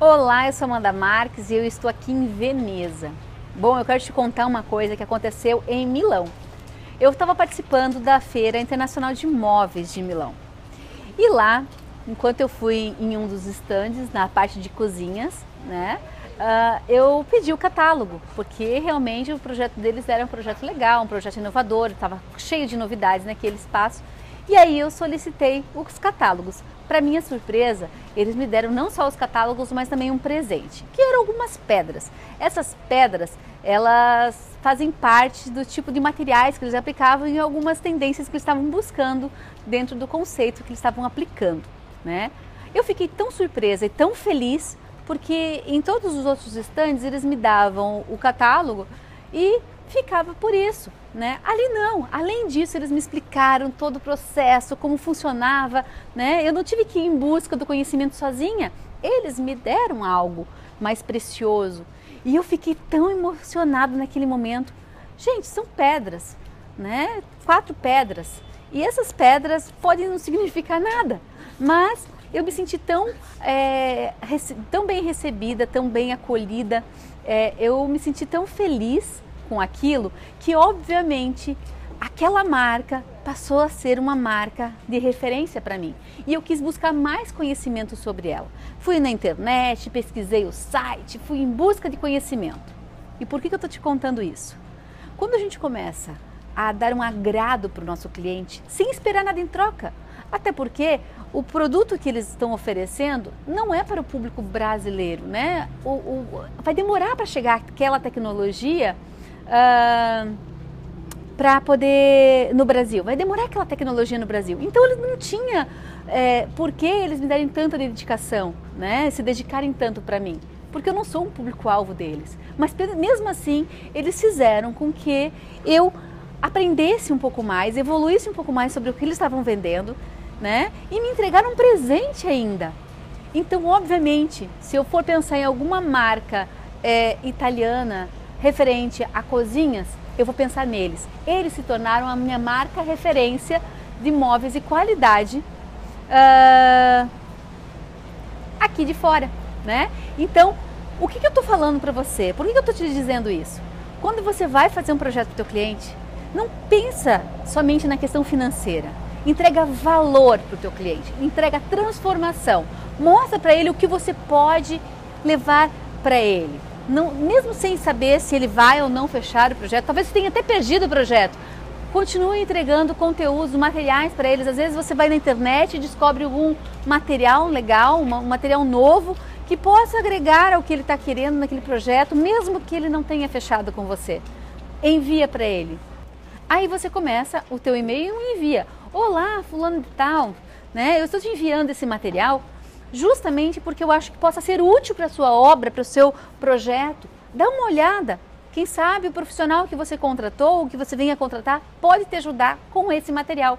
Olá, eu sou Amanda Marques e eu estou aqui em Veneza. Bom, eu quero te contar uma coisa que aconteceu em Milão. Eu estava participando da Feira Internacional de Móveis de Milão. E lá, enquanto eu fui em um dos estandes, na parte de cozinhas, né, uh, eu pedi o catálogo, porque realmente o projeto deles era um projeto legal, um projeto inovador, estava cheio de novidades naquele espaço. E aí eu solicitei os catálogos. Para minha surpresa, eles me deram não só os catálogos, mas também um presente, que eram algumas pedras. Essas pedras, elas fazem parte do tipo de materiais que eles aplicavam e algumas tendências que eles estavam buscando dentro do conceito que eles estavam aplicando, né? Eu fiquei tão surpresa e tão feliz porque em todos os outros estandes eles me davam o catálogo e ficava por isso, né? Ali não. Além disso, eles me explicaram todo o processo, como funcionava, né? Eu não tive que ir em busca do conhecimento sozinha. Eles me deram algo mais precioso. E eu fiquei tão emocionado naquele momento. Gente, são pedras, né? Quatro pedras. E essas pedras podem não significar nada, mas eu me senti tão, é, tão bem recebida, tão bem acolhida, é, eu me senti tão feliz com aquilo que, obviamente, aquela marca passou a ser uma marca de referência para mim. E eu quis buscar mais conhecimento sobre ela. Fui na internet, pesquisei o site, fui em busca de conhecimento. E por que, que eu estou te contando isso? Quando a gente começa a dar um agrado para o nosso cliente, sem esperar nada em troca, até porque o produto que eles estão oferecendo não é para o público brasileiro, né? O, o vai demorar para chegar aquela tecnologia uh, para poder no Brasil. Vai demorar aquela tecnologia no Brasil. Então eles não tinha é, por que eles me darem tanta dedicação, né? Se dedicarem tanto para mim. Porque eu não sou um público-alvo deles. Mas mesmo assim, eles fizeram com que eu aprendesse um pouco mais, evoluísse um pouco mais sobre o que eles estavam vendendo, né? E me entregaram um presente ainda. Então, obviamente, se eu for pensar em alguma marca é, italiana referente a cozinhas, eu vou pensar neles. Eles se tornaram a minha marca referência de móveis e qualidade uh, aqui de fora, né? Então, o que, que eu estou falando para você? Por que, que eu estou te dizendo isso? Quando você vai fazer um projeto para o teu cliente, não pensa somente na questão financeira. Entrega valor para o teu cliente, entrega transformação. Mostra para ele o que você pode levar para ele não, mesmo sem saber se ele vai ou não fechar o projeto, talvez você tenha até perdido o projeto, continue entregando conteúdos, materiais para eles. Às vezes você vai na internet e descobre algum material legal, um material novo que possa agregar ao que ele está querendo naquele projeto, mesmo que ele não tenha fechado com você. Envia para ele. Aí você começa o teu e-mail e envia. Olá, fulano de tal, né? Eu estou te enviando esse material justamente porque eu acho que possa ser útil para a sua obra, para o seu projeto. Dá uma olhada. Quem sabe o profissional que você contratou, ou que você venha contratar, pode te ajudar com esse material.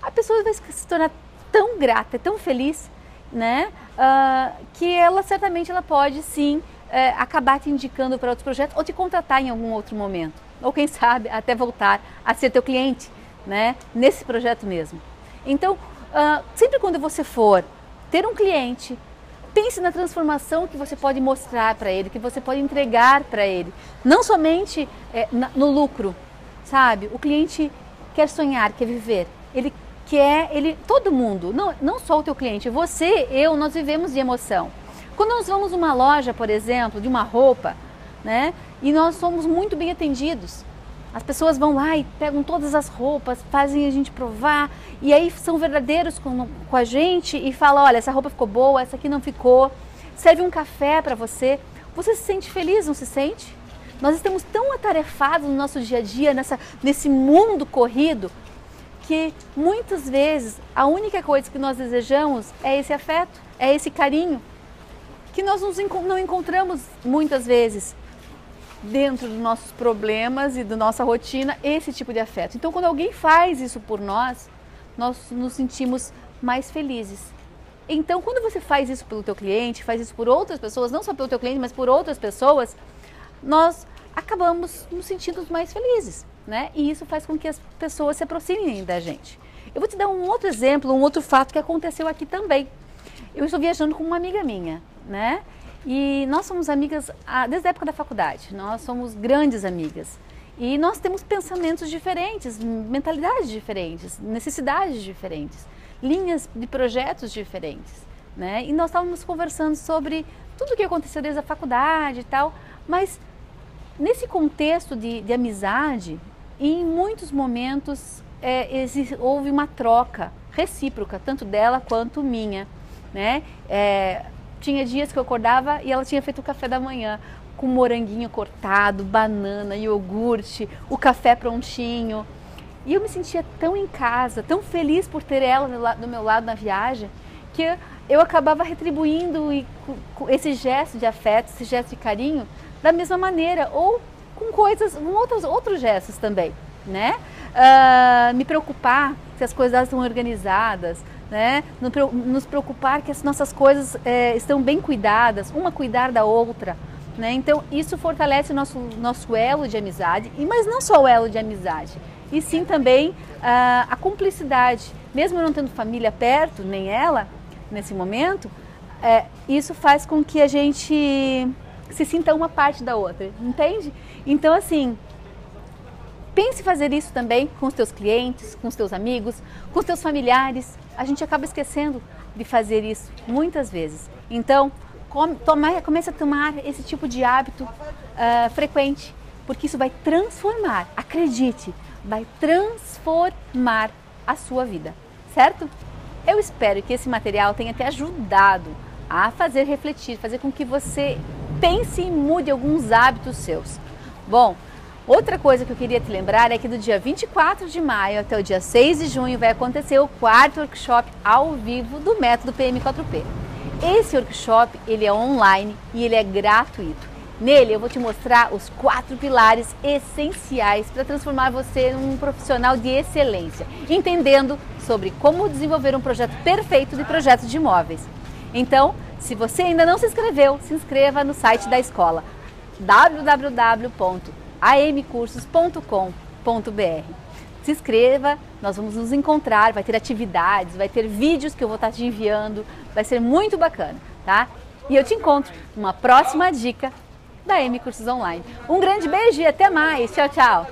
A pessoa vai se tornar tão grata, tão feliz, né? Uh, que ela certamente ela pode sim uh, acabar te indicando para outros projetos ou te contratar em algum outro momento. Ou quem sabe até voltar a ser teu cliente, né? Nesse projeto mesmo. Então, uh, sempre quando você for ter um cliente, pense na transformação que você pode mostrar para ele, que você pode entregar para ele. Não somente é, no lucro, sabe? O cliente quer sonhar, quer viver. Ele quer, ele, todo mundo, não, não só o teu cliente, você, eu, nós vivemos de emoção. Quando nós vamos numa loja, por exemplo, de uma roupa, né? E nós somos muito bem atendidos. As pessoas vão lá e pegam todas as roupas, fazem a gente provar, e aí são verdadeiros com, com a gente e falam: olha, essa roupa ficou boa, essa aqui não ficou. Serve um café para você. Você se sente feliz, não se sente? Nós estamos tão atarefados no nosso dia a dia, nessa, nesse mundo corrido, que muitas vezes a única coisa que nós desejamos é esse afeto, é esse carinho, que nós não encontramos muitas vezes dentro dos nossos problemas e da nossa rotina esse tipo de afeto. Então, quando alguém faz isso por nós, nós nos sentimos mais felizes. Então, quando você faz isso pelo teu cliente, faz isso por outras pessoas, não só pelo teu cliente, mas por outras pessoas, nós acabamos nos sentindo mais felizes, né? E isso faz com que as pessoas se aproximem da gente. Eu vou te dar um outro exemplo, um outro fato que aconteceu aqui também. Eu estou viajando com uma amiga minha, né? E nós somos amigas desde a época da faculdade, nós somos grandes amigas. E nós temos pensamentos diferentes, mentalidades diferentes, necessidades diferentes, linhas de projetos diferentes. Né? E nós estávamos conversando sobre tudo o que aconteceu desde a faculdade e tal, mas nesse contexto de, de amizade, em muitos momentos é, existe, houve uma troca recíproca, tanto dela quanto minha. Né? É, tinha dias que eu acordava e ela tinha feito o café da manhã com moranguinho cortado, banana, iogurte, o café prontinho. E eu me sentia tão em casa, tão feliz por ter ela do meu lado na viagem, que eu acabava retribuindo esse gesto de afeto, esse gesto de carinho, da mesma maneira, ou com coisas, com outros, outros gestos também, né? Uh, me preocupar se as coisas estão organizadas, né? Nos preocupar que as nossas coisas é, estão bem cuidadas, uma cuidar da outra. Né? Então, isso fortalece nosso, nosso elo de amizade, mas não só o elo de amizade, e sim também uh, a cumplicidade. Mesmo não tendo família perto, nem ela, nesse momento, é, isso faz com que a gente se sinta uma parte da outra, entende? Então, assim, pense fazer isso também com os teus clientes, com os teus amigos, com os teus familiares. A gente acaba esquecendo de fazer isso muitas vezes. Então, come, comece a tomar esse tipo de hábito uh, frequente, porque isso vai transformar, acredite, vai transformar a sua vida, certo? Eu espero que esse material tenha te ajudado a fazer refletir, fazer com que você pense e mude alguns hábitos seus. Bom, Outra coisa que eu queria te lembrar é que do dia 24 de maio até o dia 6 de junho vai acontecer o quarto workshop ao vivo do método PM4P. Esse workshop ele é online e ele é gratuito. Nele eu vou te mostrar os quatro pilares essenciais para transformar você num profissional de excelência, entendendo sobre como desenvolver um projeto perfeito de projetos de imóveis. Então, se você ainda não se inscreveu, se inscreva no site da escola www amcursos.com.br. Se inscreva, nós vamos nos encontrar, vai ter atividades, vai ter vídeos que eu vou estar te enviando, vai ser muito bacana, tá? E eu te encontro numa próxima dica da M Cursos Online. Um grande beijo e até mais. Tchau, tchau.